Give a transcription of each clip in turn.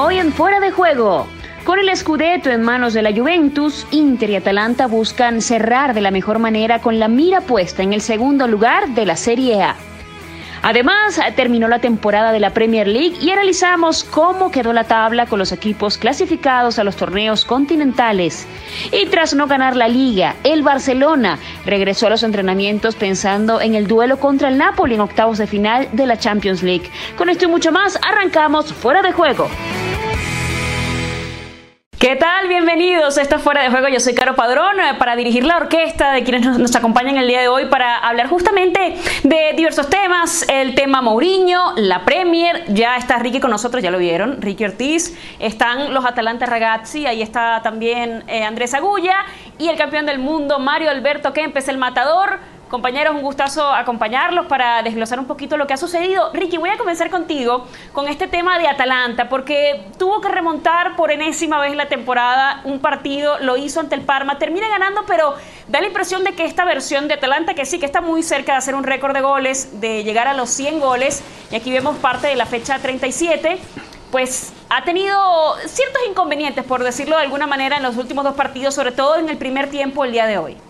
Hoy en Fuera de Juego. Con el Scudetto en manos de la Juventus, Inter y Atalanta buscan cerrar de la mejor manera con la mira puesta en el segundo lugar de la Serie A. Además, terminó la temporada de la Premier League y analizamos cómo quedó la tabla con los equipos clasificados a los torneos continentales. Y tras no ganar la liga, el Barcelona regresó a los entrenamientos pensando en el duelo contra el Napoli en octavos de final de la Champions League. Con esto y mucho más, arrancamos fuera de juego. ¿Qué tal? Bienvenidos. Esto es Fuera de Juego. Yo soy Caro Padrón eh, para dirigir la orquesta de quienes nos, acompañan el día de hoy para hablar justamente de diversos temas. El tema Mourinho, la Premier. Ya está Ricky con nosotros, ya lo vieron. Ricky Ortiz. Están los Atalanta Ragazzi. Ahí está también eh, Andrés Agulla. Y el campeón del mundo, Mario Alberto Kempes, el matador. Compañeros, un gustazo acompañarlos para desglosar un poquito lo que ha sucedido. Ricky, voy a comenzar contigo con este tema de Atalanta, porque tuvo que remontar por enésima vez la temporada un partido, lo hizo ante el Parma, termina ganando, pero da la impresión de que esta versión de Atalanta, que sí que está muy cerca de hacer un récord de goles, de llegar a los 100 goles, y aquí vemos parte de la fecha 37, pues ha tenido ciertos inconvenientes, por decirlo de alguna manera, en los últimos dos partidos, sobre todo en el primer tiempo el día de hoy.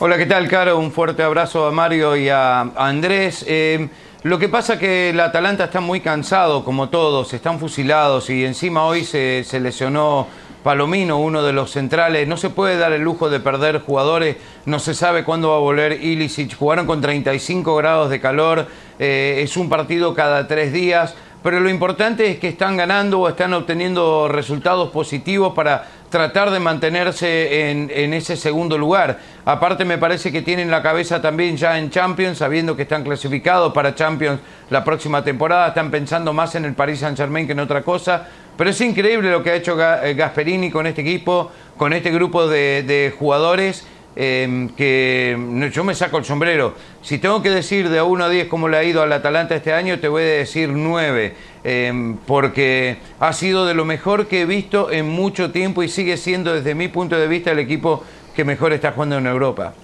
Hola, ¿qué tal, Caro? Un fuerte abrazo a Mario y a, Andrés. Eh, lo que pasa que el Atalanta está muy cansado, como todos, están fusilados y encima hoy se, lesionó Palomino, uno de los centrales. No se puede dar el lujo de perder jugadores, no se sabe cuándo va a volver Ilicic. Jugaron con 35 grados de calor, eh, es un partido cada tres días pero lo importante es que están ganando o están obteniendo resultados positivos para tratar de mantenerse en, ese segundo lugar. Aparte me parece que tienen la cabeza también ya en Champions, sabiendo que están clasificados para Champions la próxima temporada, están pensando más en el Paris Saint Germain que en otra cosa. Pero es increíble lo que ha hecho eh, Gasperini con este equipo, con este grupo de jugadores Em, que yo me saco el sombrero. Si tengo que decir de 1 a 10 cómo le ha ido al Atalanta este año, te voy a decir 9, em, porque ha sido de lo mejor que he visto en mucho tiempo y sigue siendo desde mi punto de vista el equipo que mejor está jugando en Europa.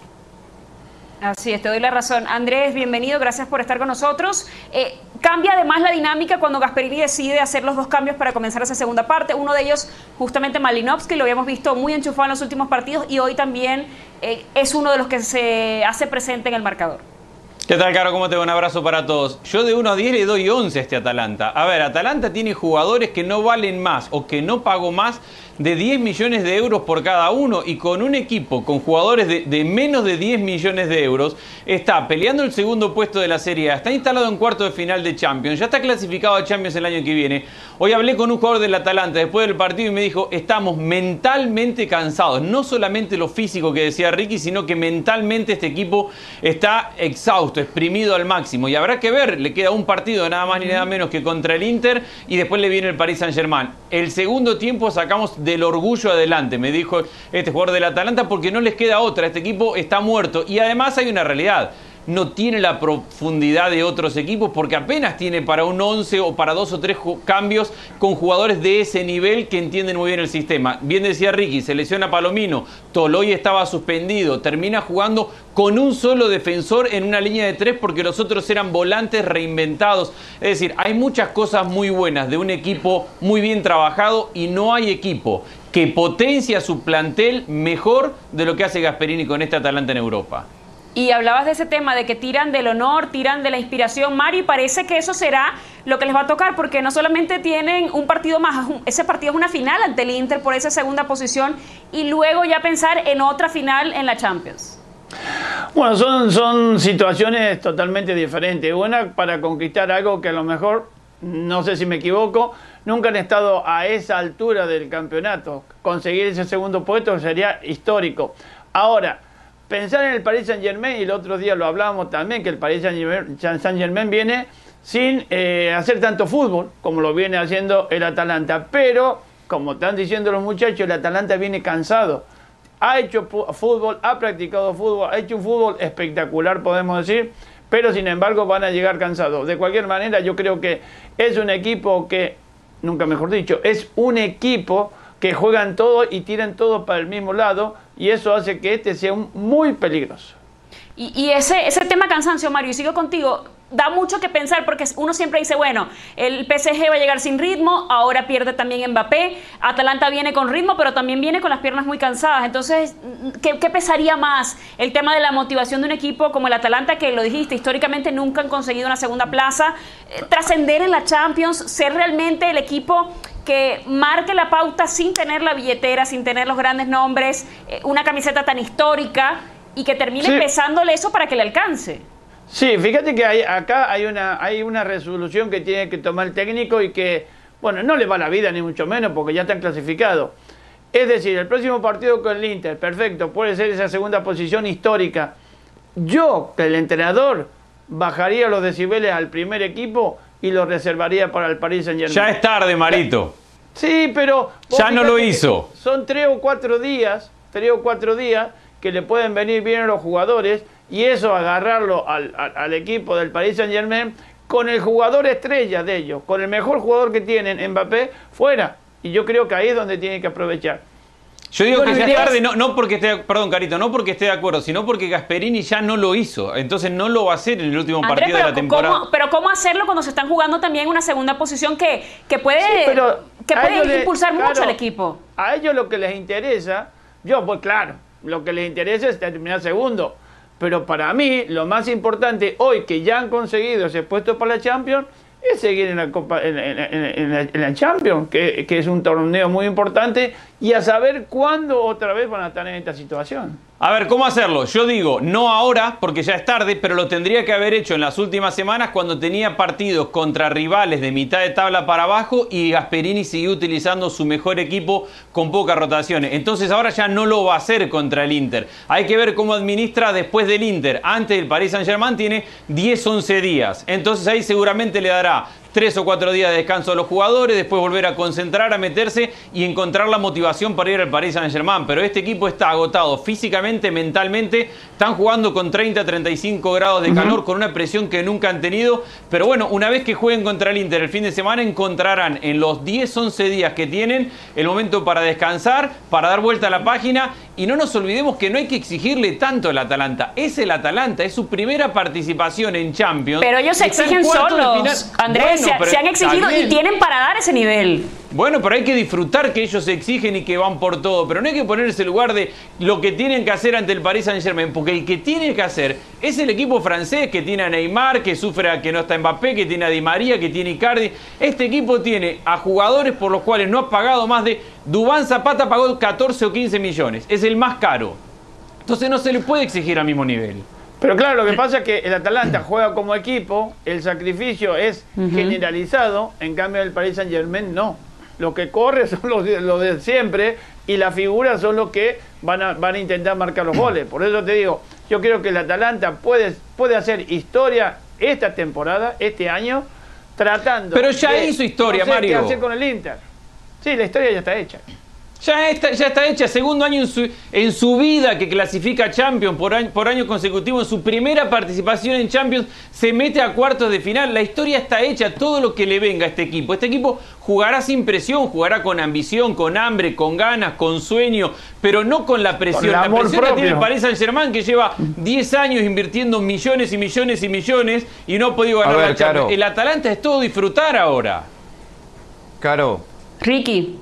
Así es, te doy la razón. Andrés, bienvenido, gracias por estar con nosotros. Eh, cambia además la dinámica cuando Gasperini decide hacer los dos cambios para comenzar esa segunda parte. Uno de ellos, justamente Malinovsky, lo habíamos visto muy enchufado en los últimos partidos y hoy también eh, es uno de los que se hace presente en el marcador. ¿Qué tal, Caro? ¿Cómo te va? Un abrazo para todos. Yo de 1 a 10 le doy 11 a este Atalanta. A ver, Atalanta tiene jugadores que no valen más o que no pagó más de 10 millones de euros por cada uno y con un equipo con jugadores de, menos de 10 millones de euros está peleando el segundo puesto de la Serie A, está instalado en cuarto de final de Champions, ya está clasificado a Champions el año que viene. Hoy hablé con un jugador del Atalanta después del partido y me dijo, estamos mentalmente cansados, no solamente lo físico que decía Ricky, sino que mentalmente este equipo está exhausto, exprimido al máximo y habrá que ver, le queda un partido nada más ni nada menos que contra el Inter y después le viene el Paris Saint Germain. El segundo tiempo sacamos del orgullo adelante, me dijo este jugador del Atalanta, porque no les queda otra, este equipo está muerto. Y además hay una realidad, no tiene la profundidad de otros equipos porque apenas tiene para un 11 o para dos o tres cambios con jugadores de ese nivel que entienden muy bien el sistema. Bien decía Ricky, se lesiona Palomino, Toloy estaba suspendido, termina jugando con un solo defensor en una línea de tres porque los otros eran volantes reinventados. Es decir, hay muchas cosas muy buenas de un equipo muy bien trabajado y no hay equipo que potencia su plantel mejor de lo que hace Gasperini con este Atalanta en Europa. Y hablabas de ese tema de que tiran del honor, tiran de la inspiración, Mario, y parece que eso será lo que les va a tocar, porque no solamente tienen un partido más, ese partido es una final ante el Inter por esa segunda posición, y luego ya pensar en otra final en la Champions. Bueno, son situaciones totalmente diferentes. Una para conquistar algo que a lo mejor, no sé si me equivoco, nunca han estado a esa altura del campeonato. Conseguir ese segundo puesto sería histórico. Ahora, pensar en el Paris Saint Germain, y el otro día lo hablábamos también, que el Paris Saint Germain viene sin eh, hacer tanto fútbol como lo viene haciendo el Atalanta. Pero, como están diciendo los muchachos, el Atalanta viene cansado. Ha hecho fútbol, ha practicado fútbol, ha hecho un fútbol espectacular, podemos decir, pero sin embargo van a llegar cansados. De cualquier manera, yo creo que es un equipo que, nunca mejor dicho, es un equipo que juegan todo y tiran todo para el mismo lado y eso hace que este sea muy peligroso. Y, y ese, ese tema cansancio, Mario, y sigo contigo, da mucho que pensar porque uno siempre dice, bueno, el PSG va a llegar sin ritmo, ahora pierde también Mbappé, Atalanta viene con ritmo, pero también viene con las piernas muy cansadas. Entonces, ¿qué, qué pesaría más? El tema de la motivación de un equipo como el Atalanta, que lo dijiste, históricamente nunca han conseguido una segunda plaza, eh, trascender en la Champions, ser realmente el equipo que marque la pauta sin tener la billetera, sin tener los grandes nombres, eh, una camiseta tan histórica y que termine Sí. pesándole eso para que le alcance. Sí, fíjate que hay, acá hay una, hay una resolución que tiene que tomar el técnico y que, bueno, no le va la vida ni mucho menos porque ya están clasificados. Es decir, el próximo partido con el Inter, perfecto, puede ser esa segunda posición histórica. Yo, el entrenador, bajaría los decibeles al primer equipo y los reservaría para el Paris Saint Germain. Ya es tarde, Marito. Sí, pero. Ya no lo que hizo. Son tres o cuatro días, tres o cuatro días que le pueden venir bien a los jugadores y eso agarrarlo al, al- al equipo del Paris Saint Germain con el jugador estrella de ellos, con el mejor jugador que tienen, Mbappé, fuera. Y yo creo que ahí es donde tienen que aprovechar. Yo digo que ya es tarde, no, no porque esté, perdón, Carito, no porque esté de acuerdo, sino porque Gasperini ya no lo hizo. Entonces no lo va a hacer en el último Andrés, partido de la pero, temporada. ¿cómo, pero ¿cómo hacerlo cuando se están jugando también una segunda posición que, que puede, Sí, pero que puede le- impulsar mucho claro, al equipo? A ellos lo que les interesa, yo pues claro, lo que les interesa es terminar segundo. Pero para mí lo más importante hoy que ya han conseguido ese puesto para la Champions es seguir en la Copa, en, la Champions, que, que es un torneo muy importante, y a saber cuándo otra vez van a estar en esta situación. A ver, ¿cómo hacerlo? Yo digo, no ahora, porque ya es tarde, pero lo tendría que haber hecho en las últimas semanas cuando tenía partidos contra rivales de mitad de tabla para abajo y Gasperini siguió utilizando su mejor equipo con pocas rotaciones. Entonces ahora ya no lo va a hacer contra el Inter. Hay que ver cómo administra después del Inter. Antes el Paris Saint Germain tiene 10-11 días. Entonces ahí seguramente le dará tres o cuatro días de descanso a los jugadores, después volver a concentrar, a meterse y encontrar la motivación para ir al Paris Saint Germain. Pero este equipo está agotado físicamente, mentalmente, están jugando con 30, 35 grados de calor, con una presión que nunca han tenido. Pero bueno, una vez que jueguen contra el Inter el fin de semana, encontrarán en los 10, 11 días que tienen el momento para descansar, para dar vuelta a la página. Y no nos olvidemos que no hay que exigirle tanto al Atalanta. Es el Atalanta, es su primera participación en Champions. Pero ellos se exigen solos. Andrés, Bueno, se, han exigido y tienen para dar ese nivel. Bueno, pero hay que disfrutar que ellos se exigen y que van por todo. Pero no hay que ponerse en lugar de lo que tienen que hacer ante el Paris Saint Germain. Porque el que tiene que hacer es el equipo francés que tiene a Neymar, que sufre a que no está Mbappé, que tiene a Di María, que tiene Icardi. Este equipo tiene a jugadores por los cuales no ha pagado más de. Dubán Zapata pagó 14 o 15 millones. Es el más caro. Entonces no se le puede exigir al mismo nivel. Pero claro, lo que pasa es que el Atalanta juega como equipo, el sacrificio es generalizado, en cambio el Paris Saint Germain no. Lo que corre son los de, los de siempre y las figuras son los que van a, van a intentar marcar los goles. Por eso te digo, yo creo que el Atalanta puede, puede hacer historia esta temporada, este año, tratando. Pero ya de- hizo historia, no sé Mario. ¿Qué hacer con el Inter? Sí, la historia ya está hecha. Ya está, ya está hecha, segundo año en su, en su vida que clasifica a Champions por año, por año consecutivo, en su primera participación en Champions, se mete a cuartos de final. La historia está hecha, todo lo que le venga a este equipo. Este equipo jugará sin presión, jugará con ambición, con hambre, con ganas, con sueño, pero no con la presión. Con la presión la tiene el propio. Paris Saint Germain que lleva 10 años invirtiendo millones y millones y millones y no ha podido ganar ver, la Champions. Caro. El Atalanta es todo disfrutar ahora. Caro, Ricky,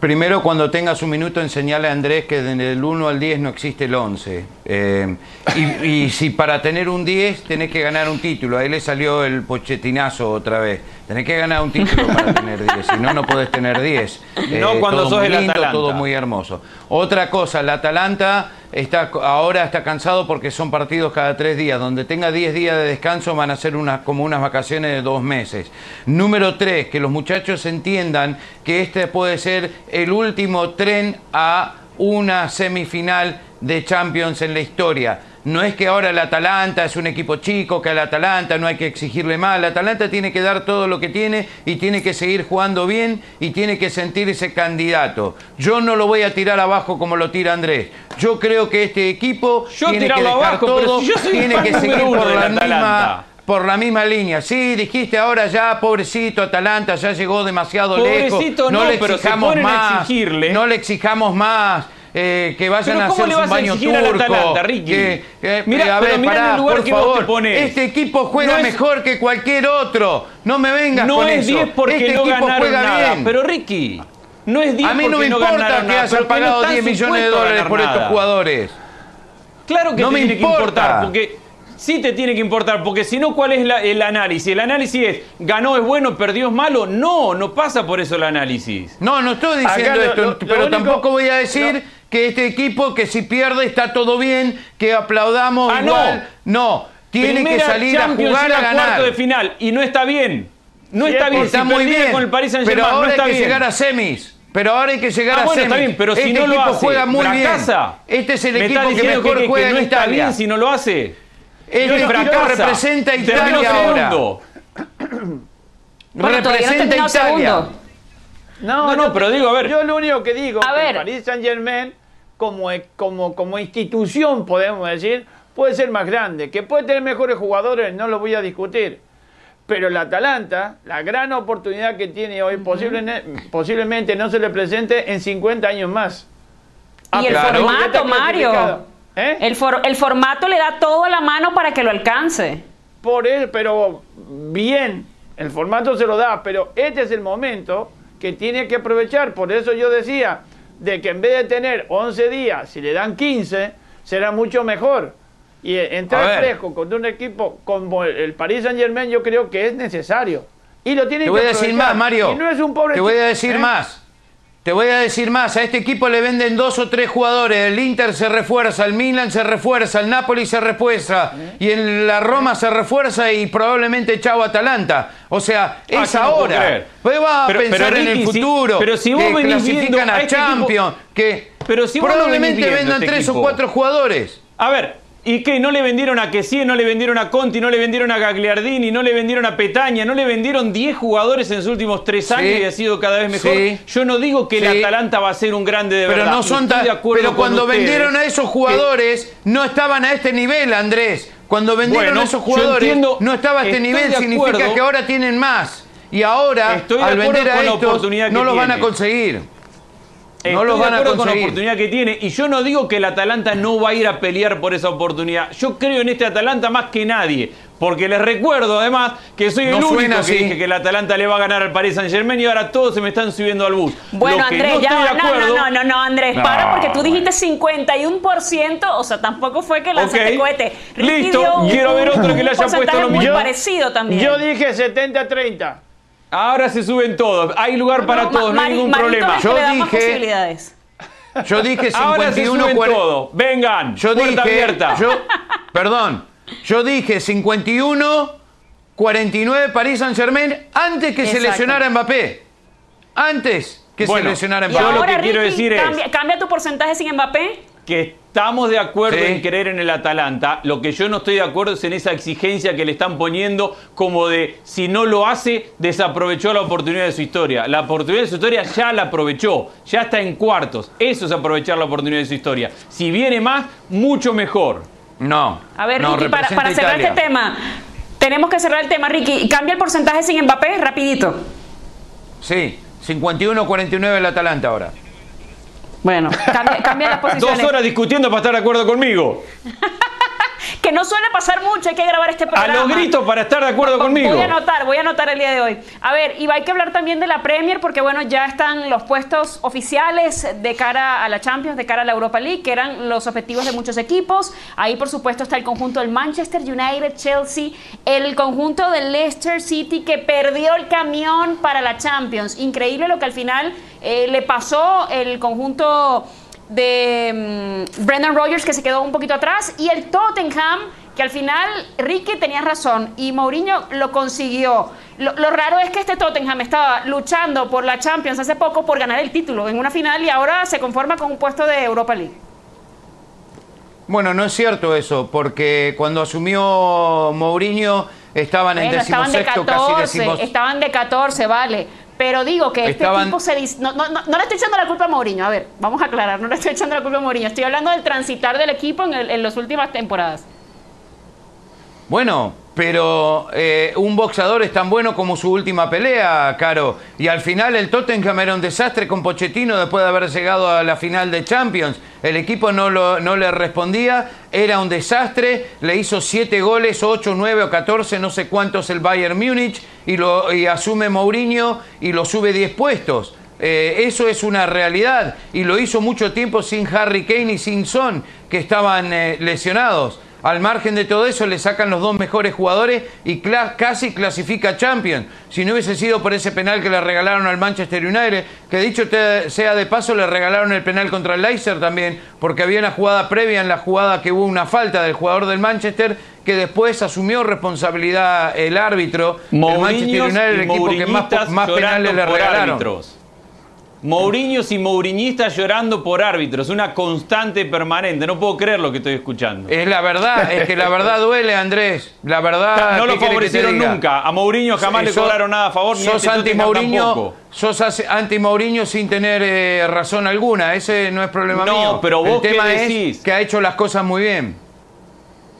primero cuando tengas un minuto enseñale a Andrés que desde el 1 al 10 no existe el 11. Eh, y, y si para tener un 10 tenés que ganar un título, ahí le salió el pochetinazo otra vez. Tenés que ganar un título para tener 10, si no, no podés tener 10. No cuando todo sos muy el lindo, Atalanta. todo muy hermoso. Otra cosa, el Atalanta está, ahora está cansado porque son partidos cada tres días. Donde tenga 10 días de descanso van a ser unas, como unas vacaciones de dos meses. Número tres, que los muchachos entiendan que este puede ser el último tren a una semifinal de Champions en la historia. No es que ahora el Atalanta es un equipo chico, que al Atalanta no hay que exigirle más. El Atalanta tiene que dar todo lo que tiene y tiene que seguir jugando bien y tiene que sentirse candidato. Yo no lo voy a tirar abajo como lo tira Andrés. Yo creo que este equipo Yo tiene que dejar abajo, todo, si tiene que seguir por la Atalanta. misma por la misma línea. Sí, dijiste ahora ya, pobrecito Atalanta, ya llegó demasiado Pobrecito lejos. no, le pero se exijamos ponen a más. exigirle. No le exijamos más. Eh, que vayan a ¿cómo hacer le un vas a baño turco. Atalanta, Ricky? que- que- Mirá, a pero ver, mirá pará, el lugar por que vos te favor. pones. Este equipo juega No es- mejor que cualquier otro. No me vengas No con es eso. 10 porque este no equipo juega nada. bien. Pero Ricky, no es 10 a mí no me importa que hayan que pagado están 10 millones de a dólares por estos jugadores. Claro que No te me tiene que importa. importar, porque sí te tiene que importar, porque si no, ¿cuál es la- el análisis? El análisis es, ganó es bueno, perdió es malo. No, no pasa por eso el análisis. No, no estoy diciendo lo- esto, lo- lo pero único- tampoco voy a decir que este equipo que si pierde está todo bien, que aplaudamos Ah, no. igual. No, tiene que salir a jugar a la ganar. cuarto de final y no está bien. No Sí, está bien. Está si muy bien. con el Paris Saint pero Germain, ahora no está hay que bien. llegar a semis. Pero ahora hay que llegar Ah, a bueno, semis. está bien, pero si este no lo equipo hace, juega muy fracasa. bien. Este es el Me equipo que mejor que, que juega no en está Italia. bien si no lo hace. Este equipo fracasa. representa a Terminó Italia ahora. Bueno, no representa a terminó Italia. segundo. No, no, yo- pero digo, a ver. Yo lo único que digo A que ver. el Paris Saint Germain, como, como, como institución, podemos decir, puede ser más grande. Que puede tener mejores jugadores, no lo voy a discutir. Pero el Atalanta, la gran oportunidad que tiene hoy, posible- posiblemente no se le presente en 50 años más. Y el claro. Formato, Mario. ¿Eh? El, for- el formato le da todo a la mano para que lo alcance. Por él, pero bien, el formato se lo da, pero este es el momento que tiene que aprovechar. Por eso yo decía de que en vez de tener 11 días, si le dan 15, será mucho mejor. Y eh, entrar fresco con un equipo como el- Paris Saint Germain, yo creo que es necesario. Y lo tiene Te que a decir más, Mario. Y no es un pobre Te voy a decir ¿eh? más. Te voy a decir más. A este equipo le venden dos o tres jugadores. El Inter se refuerza, el Milan se refuerza, el Napoli se refuerza. Y en la Roma se refuerza y probablemente chao Atalanta. O sea, Ah, es puedo ahora. Pues va a Pero- pensar pero, en el si- futuro. pero si vos que venís clasifican a a este equipo- Champions. que Pero si probablemente vendan este tres o cuatro jugadores. A ver, ¿y qué? ¿No le vendieron a Kessie, no le vendieron a Conti, no le vendieron a Gagliardini, no le vendieron a Petaña, no le vendieron 10 jugadores en sus últimos 3 años Sí. y ha sido cada vez mejor? Sí. Yo no digo que el. Atalanta va a ser un grande de Pero verdad. no son de acuerdo Pero cuando ustedes vendieron a esos que- jugadores, no estaban a este nivel, Andrés. Cuando vendieron Bueno, a esos jugadores, entiendo- no estaba a este nivel. Significa que ahora tienen más. Y ahora, Estoy al vender a estos, no los van a tiene. conseguir. Estoy no los van a acuerdo con la conseguir. oportunidad que tiene y yo no digo que el Atalanta no va a ir a pelear por esa oportunidad. Yo creo en este Atalanta más que nadie. Porque les recuerdo además que soy el No único suena que dije que el Atalanta le va a ganar al Paris Saint Germain y ahora todos se me están subiendo al bus. Bueno, Andrés, no ya estoy de va. No, acuerdo, no, no, no, no, Andrés, No, para, porque tú dijiste 51%, o sea, tampoco fue que lanzaste Ok. cohete. Ricky Listo, dio un- quiero ver otro que le haya puesto lo muy mismo. parecido también. Yo dije 70-30. Ahora se suben todos. Hay lugar para No, todos, no hay ningún Marito problema. es Yo dije- posibilidades. Yo dije Ahora se 51 suben 40. todos. Vengan. Yo puerta dije. abierta. Yo, perdón. Yo dije 51 49 París Saint Germain antes que se Exacto. lesionara Mbappé. Antes que Bueno, se lesionara Y Yo Mbappé. lo que quiero Ricky, decir es- cambia, cambia tu porcentaje sin Mbappé. que estamos de acuerdo Sí. en creer en el Atalanta. Lo que yo no estoy de acuerdo es en esa exigencia que le están poniendo como de si no lo hace, desaprovechó la oportunidad de su historia. La oportunidad de su historia ya la aprovechó, ya está en cuartos. Eso es aprovechar la oportunidad de su historia. Si viene más, mucho mejor. No. A ver, no, Ricky, para, para cerrar Italia. este tema, tenemos que cerrar el tema, Ricky. Cambia el porcentaje sin Mbappé, rapidito. Sí, 51-49 el Atalanta ahora. Bueno, cambia, cambia las posiciones. Dos horas discutiendo para estar de acuerdo conmigo. Que no suele pasar mucho, hay que grabar este A programa. los gritos para estar de acuerdo conmigo. Voy a anotar, voy a anotar el día de hoy. A ver, y hay que hablar también de la Premier, porque bueno, ya están los puestos oficiales de cara a la Champions, de cara a la Europa League, que eran los objetivos de muchos equipos. Ahí, por supuesto, está el conjunto del Manchester United, Chelsea, el conjunto del Leicester City, que perdió el camión para la Champions. Increíble lo que al final eh, le pasó el conjunto de mm, Brendan Rodgers que se quedó un poquito atrás y el Tottenham que al final Ricky tenía razón y Mourinho lo consiguió. Lo, lo raro es que este Tottenham estaba luchando por la Champions hace poco por ganar el título en una final y ahora se conforma con un puesto de Europa League. Bueno, no es cierto eso, porque cuando asumió Mourinho estaban en Bueno, estaban de decimosexto, casi 14, decimos. estaban de 14, vale. Pero digo que este Estaban- equipo se dis- no, no, no, no le estoy echando la culpa a Mourinho, a ver, vamos a aclarar, no le estoy echando la culpa a Mourinho, estoy hablando del transitar del equipo en, el- en las últimas temporadas. Bueno, pero eh, un boxeador es tan bueno como su última pelea, Caro. Y al final el Tottenham era un desastre con Pochettino después de haber llegado a la final de Champions. El equipo no, le respondía, era un desastre, le hizo 7 goles, 8, 9 o 14, no sé cuántos el Bayern Múnich, y, lo, y asume Mourinho y lo sube 10 puestos. Eh, eso es una realidad y lo hizo mucho tiempo sin Harry Kane y sin Son, que estaban eh, lesionados. Al margen de todo eso, le sacan los dos mejores jugadores y casi clasifica Champions. Si no hubiese sido por ese penal que le regalaron al Manchester United, que dicho sea de paso, le regalaron el penal contra el Leicester también, porque había una jugada previa en la jugada que hubo una falta del jugador del Manchester que después asumió responsabilidad el árbitro. el Manchester United, el equipo que más, más penales le regalaron. Mourinhos y Mouriñistas llorando por árbitros, una constante permanente. No puedo creer lo que estoy escuchando. Es la verdad, es que la verdad duele, Andrés. La verdad. No lo favorecieron nunca. A Mourinho jamás le cobraron nada a favor, ni sos anti Mourinho, Sos anti Mourinho sin tener eh, razón alguna. Ese no es problema mío. No, pero vos El tema decís? es que ha hecho las cosas muy bien.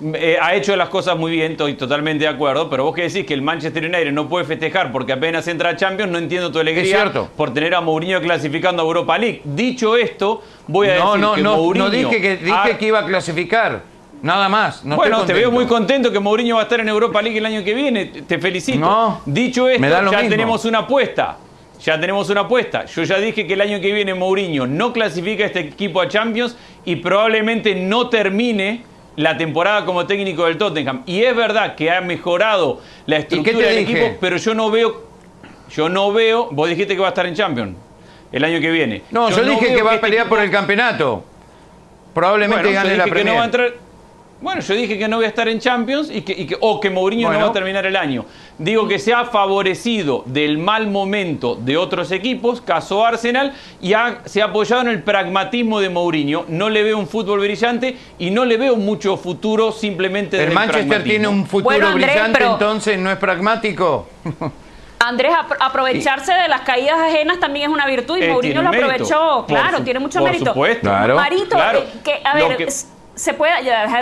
Eh, ha hecho las cosas muy bien, estoy totalmente de acuerdo, pero vos que decís que el Manchester United no puede festejar porque apenas entra a Champions, no entiendo tu alegría por tener a Mourinho clasificando a Europa League. Dicho esto, voy a decir no, que no, Mourinho... No, dije que, dije que iba a clasificar. Nada más. bueno, te veo muy contento que Mourinho va a estar en Europa League el año que viene. Te felicito. No, Dicho esto, ya tenemos una apuesta. Ya tenemos una apuesta. Yo ya dije que el año que viene Mourinho no clasifica a este equipo a Champions y probablemente no termine la temporada como técnico del Tottenham. Y es verdad que ha mejorado la estructura del equipo, pero yo no veo, yo no veo, vos dijiste que va a estar en Champions el año que viene. No, yo, dije que va a este pelear por el campeonato. Probablemente gane la Premier. Bueno, yo dije que no voy a estar en Champions y que, o que Mourinho no va a terminar el año. Digo que se ha favorecido del mal momento de otros equipos, caso Arsenal, y se ha apoyado en el pragmatismo de Mourinho. No le veo un fútbol brillante y no le veo mucho futuro simplemente El Manchester tiene un futuro brillante, entonces no es pragmático. Andrés, aprovecharse de las caídas ajenas también es una virtud y eh, Mourinho lo aprovechó. claro, tiene mucho mérito. Claro, Marito, eh, que, a ver, se puede,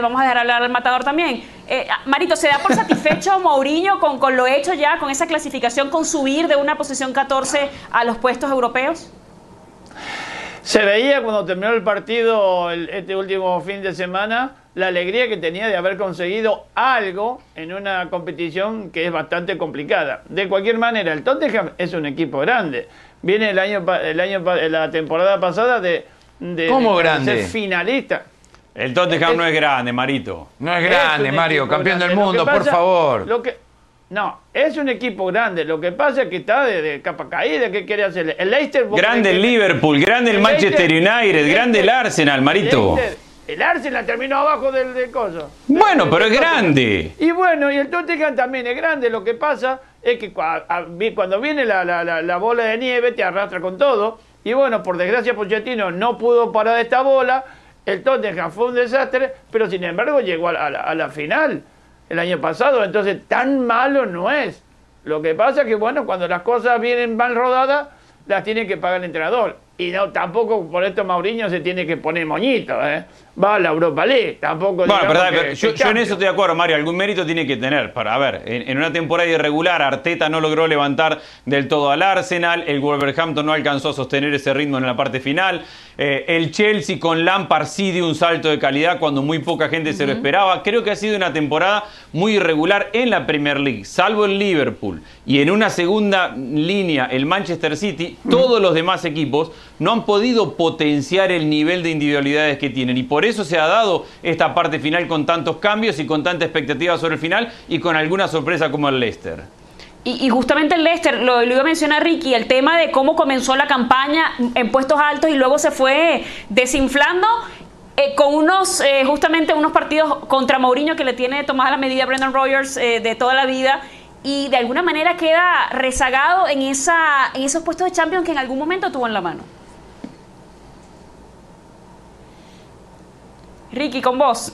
vamos a dejar hablar al matador también. Eh, Marito, ¿se da por satisfecho Mourinho con, con, lo hecho ya, con esa clasificación, con subir de una posición 14 a los puestos europeos? Se veía cuando terminó el partido este último fin de semana la alegría que tenía de haber conseguido algo en una competición que es bastante complicada. De cualquier manera, el Tottenham es un equipo grande. Viene el año, el año la temporada pasada de, de, ¿Cómo grande? ser finalista. El Tottenham no es grande, Marito. No es grande, Mario, campeón del mundo, por favor. Lo que, no, es un equipo grande. Lo que pasa es que está de, capa caída. ¿Qué quiere hacer? El Leicester. Grande el Liverpool, grande el, Manchester United, grande el Arsenal, Marito. El, Arsenal terminó abajo del, del coso. Bueno, pero es grande. Y bueno, y el Tottenham también es grande. Lo que pasa es que cuando viene la, la bola de nieve te arrastra con todo. Y bueno, por desgracia Pochettino no pudo parar esta bola el Tottenham fue un desastre, pero sin embargo llegó a la, final el año pasado, entonces tan malo no es. Lo que pasa es que, bueno, cuando las cosas vienen mal rodadas, las tiene que pagar el entrenador. Y no, tampoco por esto Mauriño se tiene que poner moñito, ¿eh? Va a la Europa League, tampoco... Bueno, verdad, yo, en eso estoy de acuerdo, Mario, algún mérito tiene que tener. Para, a ver, en, una temporada irregular, Arteta no logró levantar del todo al Arsenal, el Wolverhampton no alcanzó a sostener ese ritmo en la parte final, eh, el Chelsea con Lampard sí dio un salto de calidad cuando muy poca gente se lo esperaba. Creo que ha sido una temporada muy irregular en la Premier League, salvo el Liverpool. Y en una segunda línea, el Manchester City, todos los demás equipos no han podido potenciar el nivel de individualidades que tienen. Y por eso se ha dado esta parte final con tantos cambios y con tanta expectativa sobre el final y con alguna sorpresa como el Leicester. Y, justamente el Leicester, lo, iba a mencionar Ricky, el tema de cómo comenzó la campaña en puestos altos y luego se fue desinflando eh, con unos, eh, justamente unos partidos contra Mourinho que le tiene tomada la medida Brendan Rogers eh, de toda la vida y de alguna manera queda rezagado en, esa, en esos puestos de Champions que en algún momento tuvo en la mano. Ricky, con vos.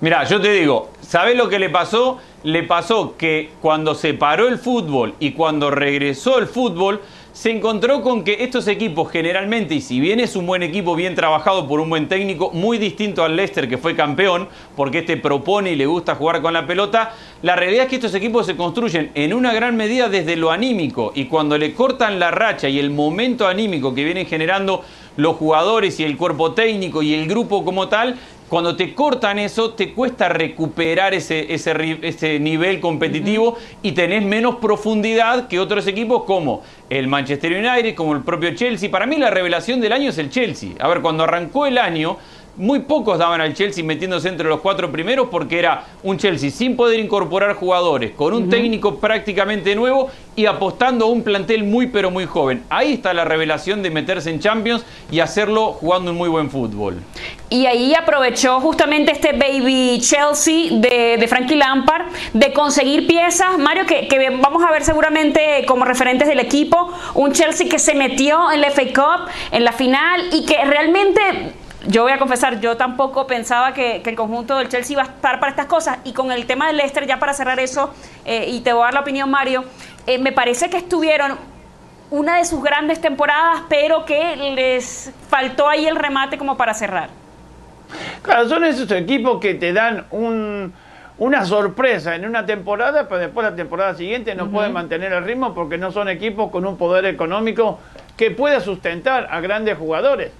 Mira, yo te digo, ¿sabes lo que le pasó? Le pasó que cuando se paró el fútbol y cuando regresó el fútbol, se encontró con que estos equipos generalmente, y si bien es un buen equipo, bien trabajado por un buen técnico, muy distinto al Leicester que fue campeón, porque este propone y le gusta jugar con la pelota, la realidad es que estos equipos se construyen en una gran medida desde lo anímico y cuando le cortan la racha y el momento anímico que vienen generando los jugadores y el cuerpo técnico y el grupo como tal, cuando te cortan eso, te cuesta recuperar ese, ese, nivel competitivo y tenés menos profundidad que otros equipos como el Manchester United, como el propio Chelsea. Para mí la revelación del año es el Chelsea. A ver, cuando arrancó el año, muy pocos daban al Chelsea metiéndose entre los cuatro primeros porque era un Chelsea sin poder incorporar jugadores, con un técnico prácticamente nuevo y apostando a un plantel muy pero muy joven. Ahí está la revelación de meterse en Champions y hacerlo jugando un muy buen fútbol. Y ahí aprovechó justamente este baby Chelsea de, Frankie Lampard de conseguir piezas, Mario, que, que, vamos a ver seguramente como referentes del equipo, un Chelsea que se metió en la FA Cup, en la final y que realmente yo voy a confesar, yo tampoco pensaba que, el conjunto del Chelsea iba a estar para estas cosas. Y con el tema del Leicester, ya para cerrar eso, eh, y te voy a dar la opinión, Mario, eh, me parece que estuvieron una de sus grandes temporadas, pero que les faltó ahí el remate como para cerrar. Claro, son esos equipos que te dan una sorpresa en una temporada, pero después la temporada siguiente no pueden mantener el ritmo porque no son equipos con un poder económico que pueda sustentar a grandes jugadores.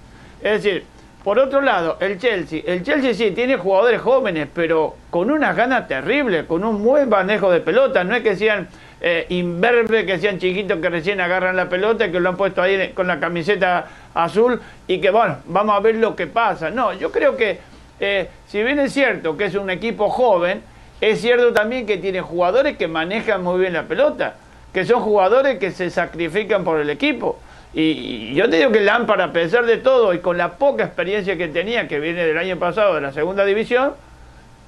Es decir, por otro lado, el Chelsea. El Chelsea sí tiene jugadores jóvenes, pero con unas ganas terribles, con un buen manejo de pelota. No es que sean eh, imberbes, que sean chiquitos que recién agarran la pelota que lo han puesto ahí con la camiseta azul y que, bueno, vamos a ver lo que pasa. No, yo creo que, eh, si bien es cierto que es un equipo joven, es cierto también que tiene jugadores que manejan muy bien la pelota, que son jugadores que se sacrifican por el equipo. Y, yo te digo que Lampard, a pesar de todo y con la poca experiencia que tenía, que viene del año pasado de la segunda división,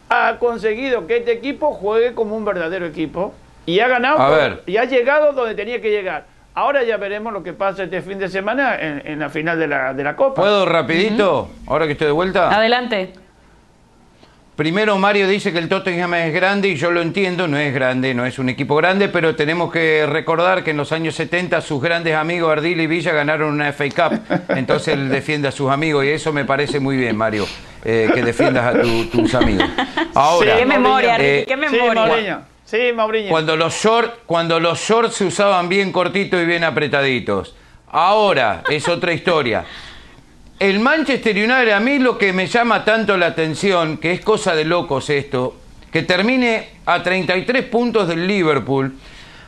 ha conseguido que este equipo juegue como un verdadero equipo y ha ganado y ha llegado donde tenía que llegar. Ahora ya veremos lo que pasa este fin de semana en, la final de la, de la Copa. ¿Puedo rapidito? Ahora que estoy de vuelta. Adelante. Primero Mario dice que el Tottenham es grande y yo lo entiendo, no es grande, no es un equipo grande, pero tenemos que recordar que en los años 70 sus grandes amigos Ardil y Villa ganaron una FA Cup, entonces él defiende a sus amigos y eso me parece muy bien, Mario, eh, que defiendas a tus amigos. Ahora, qué memoria, eh, qué memoria. Sí, Mauriño. Cuando los shorts cuando los shorts se usaban bien cortitos y bien apretaditos. Ahora es otra historia el Manchester United, a mí lo que me llama tanto la atención, que es cosa de locos esto, que termine a 33 puntos del Liverpool.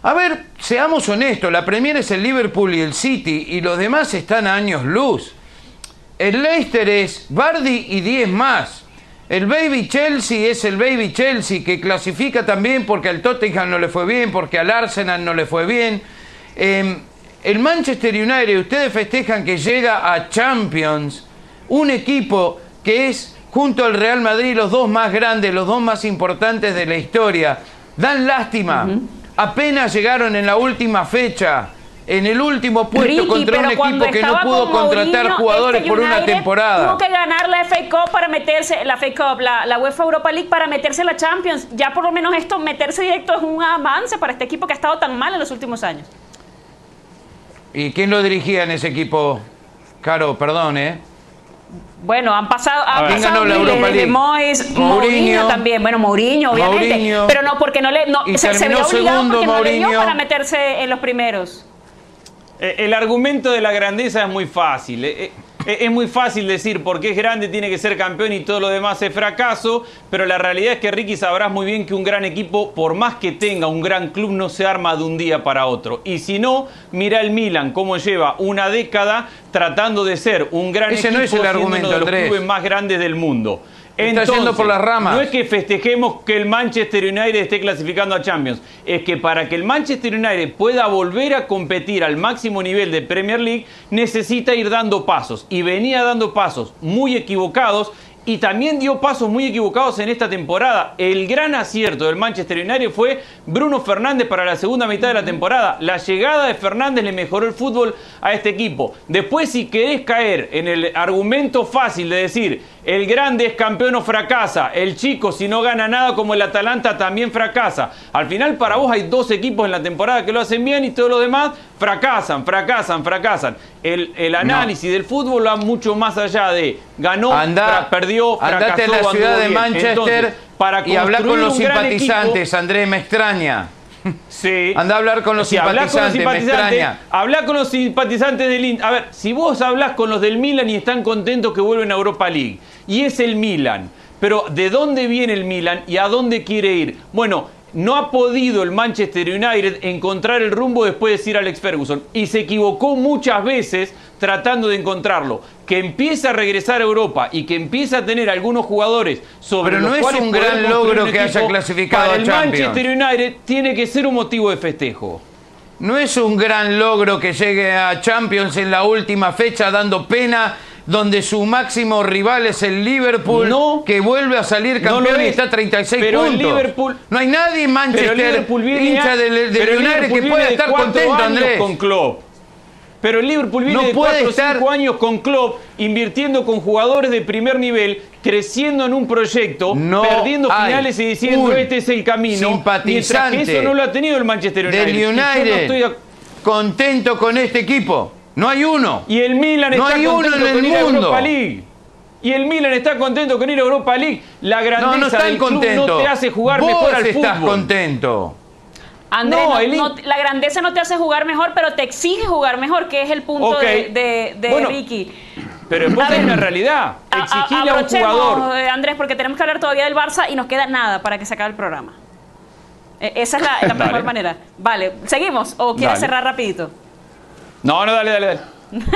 A ver, seamos honestos, la Premier es el Liverpool y el City y los demás están a años luz. El Leicester es Bardi y 10 más. El Baby Chelsea es el Baby Chelsea que clasifica también porque al Tottenham no le fue bien, porque al Arsenal no le fue bien. Em, el Manchester United, ustedes festejan que llega a Champions, un equipo que es junto al Real Madrid los dos más grandes, los dos más importantes de la historia. Dan lástima. Apenas llegaron en la última fecha, en el último puesto contra un equipo que no pudo contratar jugadores este por una temporada. Tuvo que ganar la FA Cup para meterse, la FA Cup, la, la, UEFA Europa League para meterse en la Champions. Ya por lo menos esto, meterse directo es un avance para este equipo que ha estado tan mal en los últimos años. ¿Y quién lo dirigía en ese equipo? Caro, perdón, ¿eh? Bueno, han pasado, han pasado la Europa League? Mois, Mourinho, también, bueno, Mourinho, obviamente, pero no porque no le no, se, se veía obligado porque no le dio para meterse en los primeros. Eh, el argumento de la grandeza es muy fácil. Eh, eh, es muy fácil decir porque es grande tiene que ser campeón y todo lo demás es fracaso, pero la realidad es que Ricky sabrás muy bien que un gran equipo, por más que tenga un gran club, no se arma de un día para otro. Y si no, mira el Milan, cómo lleva una década tratando de ser un gran Ese equipo, no es el argumento, uno de los clubes más grandes del mundo. Está por las ramas. No es que festejemos que el Manchester United esté clasificando a Champions, es que para que el Manchester United pueda volver a competir al máximo nivel de Premier League, necesita ir dando pasos. Y venía dando pasos muy equivocados y también dio pasos muy equivocados en esta temporada. El gran acierto del Manchester United fue Bruno Fernández para la segunda mitad de la temporada. La llegada de Fernández le mejoró el fútbol a este equipo. Después, si querés caer en el argumento fácil de decir El grande es campeón o fracasa. El chico, si no gana nada como el Atalanta, también fracasa. Al final, para vos hay dos equipos en la temporada que lo hacen bien y todos los demás fracasan, fracasan, fracasan. El, el análisis del fútbol va mucho más allá de ganó, perdió, andate fracasó. a la ciudad de. Manchester Entonces, para y hablar con los simpatizantes, equipo- Andrés, me extraña. Sí. Anda a hablar con los Si hablás con los simpatizantes, me simpatizantes, extraña. hablá con los simpatizantes del Inter. A ver, si vos hablás con los del Milan y están contentos que vuelven a Europa League, y es el Milan, pero ¿de dónde viene el Milan y a dónde quiere ir? Bueno, no ha podido el Manchester United encontrar el rumbo después de Sir Alex Ferguson y se equivocó muchas veces tratando de encontrarlo. Que empieza a regresar a Europa y que empieza a tener algunos jugadores sobre Pero no los es cuales un poder gran logro un que haya clasificado para a el Champions. Manchester United tiene que ser un motivo de festejo. No es un gran logro que llegue a Champions en la última fecha dando pena donde su máximo rival es el Liverpool No. que vuelve a salir campeón y es. está a 36 Pero el puntos. Liverpool- no hay nadie en Manchester el Liverpool viene hincha el United Liverpool que pueda de estar contento, años Andrés. con Klopp. Pero el Liverpool viene No de puede 4 o estar- 5 años con Klopp, invirtiendo con jugadores de primer nivel, creciendo en un proyecto, No perdiendo finales y diciendo este es el camino. Mientras que simpatizante eso no lo ha tenido el Manchester United. Del yo no United estoy de contento con este equipo. No hay uno. Y el Milan No está hay uno contento en el con ir a. Europa League. Y el Milan está contento con ir a Europa League. La grandeza No, no están del club no te hace jugar Vos mejor al estás fútbol. contento. Andrés, No, no- el in- no- la grandeza no te hace jugar mejor, pero te exige jugar mejor, que es el punto de, de- de Bueno, Ricky. Pero después A hay una realidad. A- a- Exigirle a un jugador. Andrés, porque tenemos que hablar todavía del Barça y nos queda nada para que se acabe el programa. Eh, esa es la, la mejor manera. Vale, ¿seguimos o quieres Dale. cerrar rapidito? No, no, dale, dale, dale.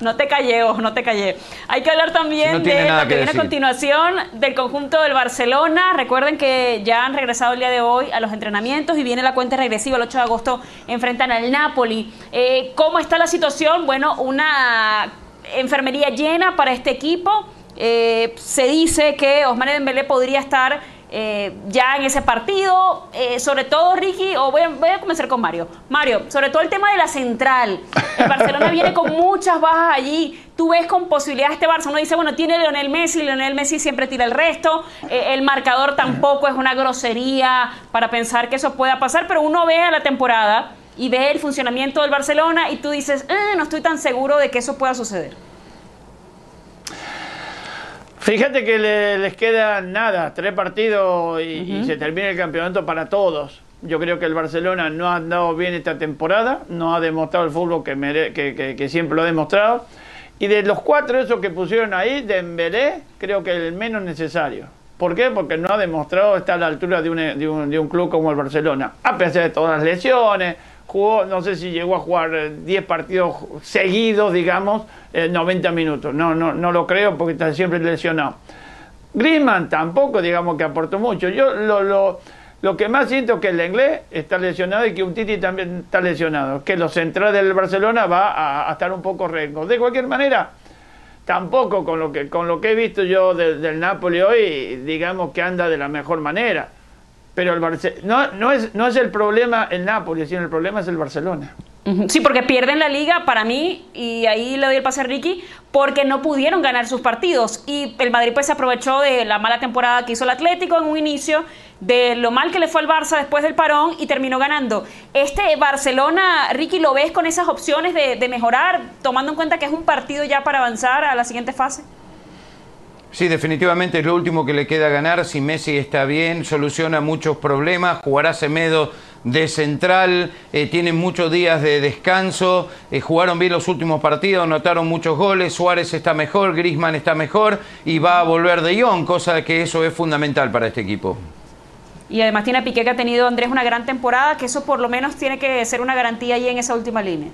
No te callé, ojo, no te callé. Hay que hablar también no de lo que, que viene decir. a continuación del conjunto del Barcelona. Recuerden que ya han regresado el día de hoy a los entrenamientos y viene la cuenta regresiva. El 8 de agosto enfrentan al Napoli. Eh, ¿Cómo está la situación? Bueno, una enfermería llena para este equipo. Eh, se dice que Osmane Dembélé podría estar eh, ya en ese partido, eh, sobre todo Ricky, o voy a, voy a comenzar con Mario. Mario, sobre todo el tema de la central. El Barcelona viene con muchas bajas allí. Tú ves con posibilidades este Barça. Uno dice, bueno, tiene Lionel Messi, Lionel Messi siempre tira el resto. Eh, el marcador tampoco es una grosería para pensar que eso pueda pasar, pero uno ve a la temporada y ve el funcionamiento del Barcelona y tú dices, "Eh, no estoy tan seguro de que eso pueda suceder. Fíjate que le- les queda nada, tres partidos y, y se termina el campeonato para todos. Yo creo que el Barcelona no ha andado bien esta temporada, no ha demostrado el fútbol que, mere- que, que- que siempre lo ha demostrado. Y de los cuatro esos que pusieron ahí, Dembélé creo que el menos necesario. ¿Por qué? Porque no ha demostrado estar a la altura de un, de un- de un club como el Barcelona. A pesar de todas las lesiones, jugó, no sé si llegó a jugar eh, 10 partidos seguidos, digamos, eh, 90 minutos. No, no, no lo creo porque está siempre lesionado. Griezmann tampoco, digamos que aportó mucho. Yo lo, lo, lo que más siento es que el inglés está lesionado y que un Titi también está lesionado. Que los centrales del Barcelona va a, estar un poco riesgo. De cualquier manera, tampoco con lo que, con lo que he visto yo del Napoli hoy, digamos que anda de la mejor manera. Pero el Barce- no, no, es, no es el problema el Napoli, sino el problema es el Barcelona. Sí, porque pierden la liga para mí, y ahí le doy el pase a Ricky, porque no pudieron ganar sus partidos. Y el Madrid pues se aprovechó de la mala temporada que hizo el Atlético en un inicio, de lo mal que le fue al Barça después del parón y terminó ganando. Este Barcelona, Ricky, ¿lo ves con esas opciones de, de mejorar, tomando en cuenta que es un partido ya para avanzar a la siguiente fase? Sí, definitivamente es lo último que le queda ganar. Si Messi está bien, soluciona muchos problemas. Jugará Semedo de central, eh, tienen muchos días de descanso. eh, jugaron bien los últimos partidos, anotaron muchos goles. Suárez está mejor, Grisman está mejor y va a volver de Ion, cosa que eso es fundamental para este equipo. Y además tiene a Piqué que ha tenido Andrés una gran temporada, que eso por lo menos tiene que ser una garantía ahí en esa última línea.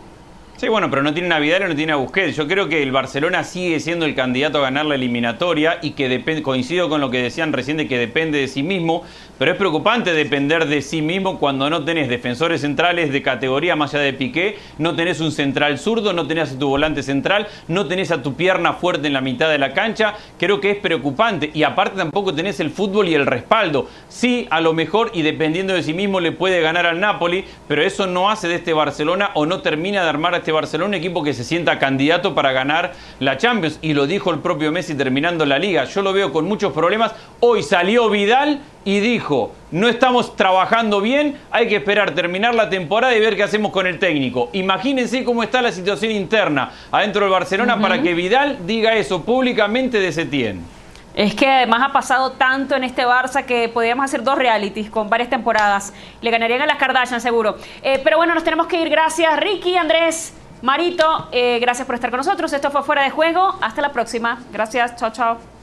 Sí, bueno, pero no tiene a Vidal y no tiene a Busquets. Yo creo que el Barcelona sigue siendo el candidato a ganar la eliminatoria y que depende, coincido con lo que decían recién de que depende de sí mismo, pero es preocupante depender de sí mismo cuando no tenés defensores centrales de categoría más allá de Piqué, no tenés un central zurdo, no tenés a tu volante central, no tenés a tu pierna fuerte en la mitad de la cancha. Creo que es preocupante y aparte tampoco tenés el fútbol y el respaldo. Sí, a lo mejor y dependiendo de sí mismo le puede ganar al Napoli, pero eso no hace de este Barcelona o no termina de armar este Barcelona un equipo que se sienta candidato para ganar la Champions. Y lo dijo el propio Messi terminando la liga. Yo lo veo con muchos problemas. Hoy salió Vidal y dijo, no estamos trabajando bien, hay que esperar terminar la temporada y ver qué hacemos con el técnico. Imagínense cómo está la situación interna adentro del Barcelona para que Vidal diga eso públicamente de Setién. Es que además ha pasado tanto en este Barça que podríamos hacer dos realities con varias temporadas. Le ganarían a las Kardashian seguro. Eh, pero bueno, nos tenemos que ir. Gracias Ricky, Andrés, Marito. Eh, gracias por estar con nosotros. Esto fue Fuera de Juego. Hasta la próxima. Gracias. Chao, chao.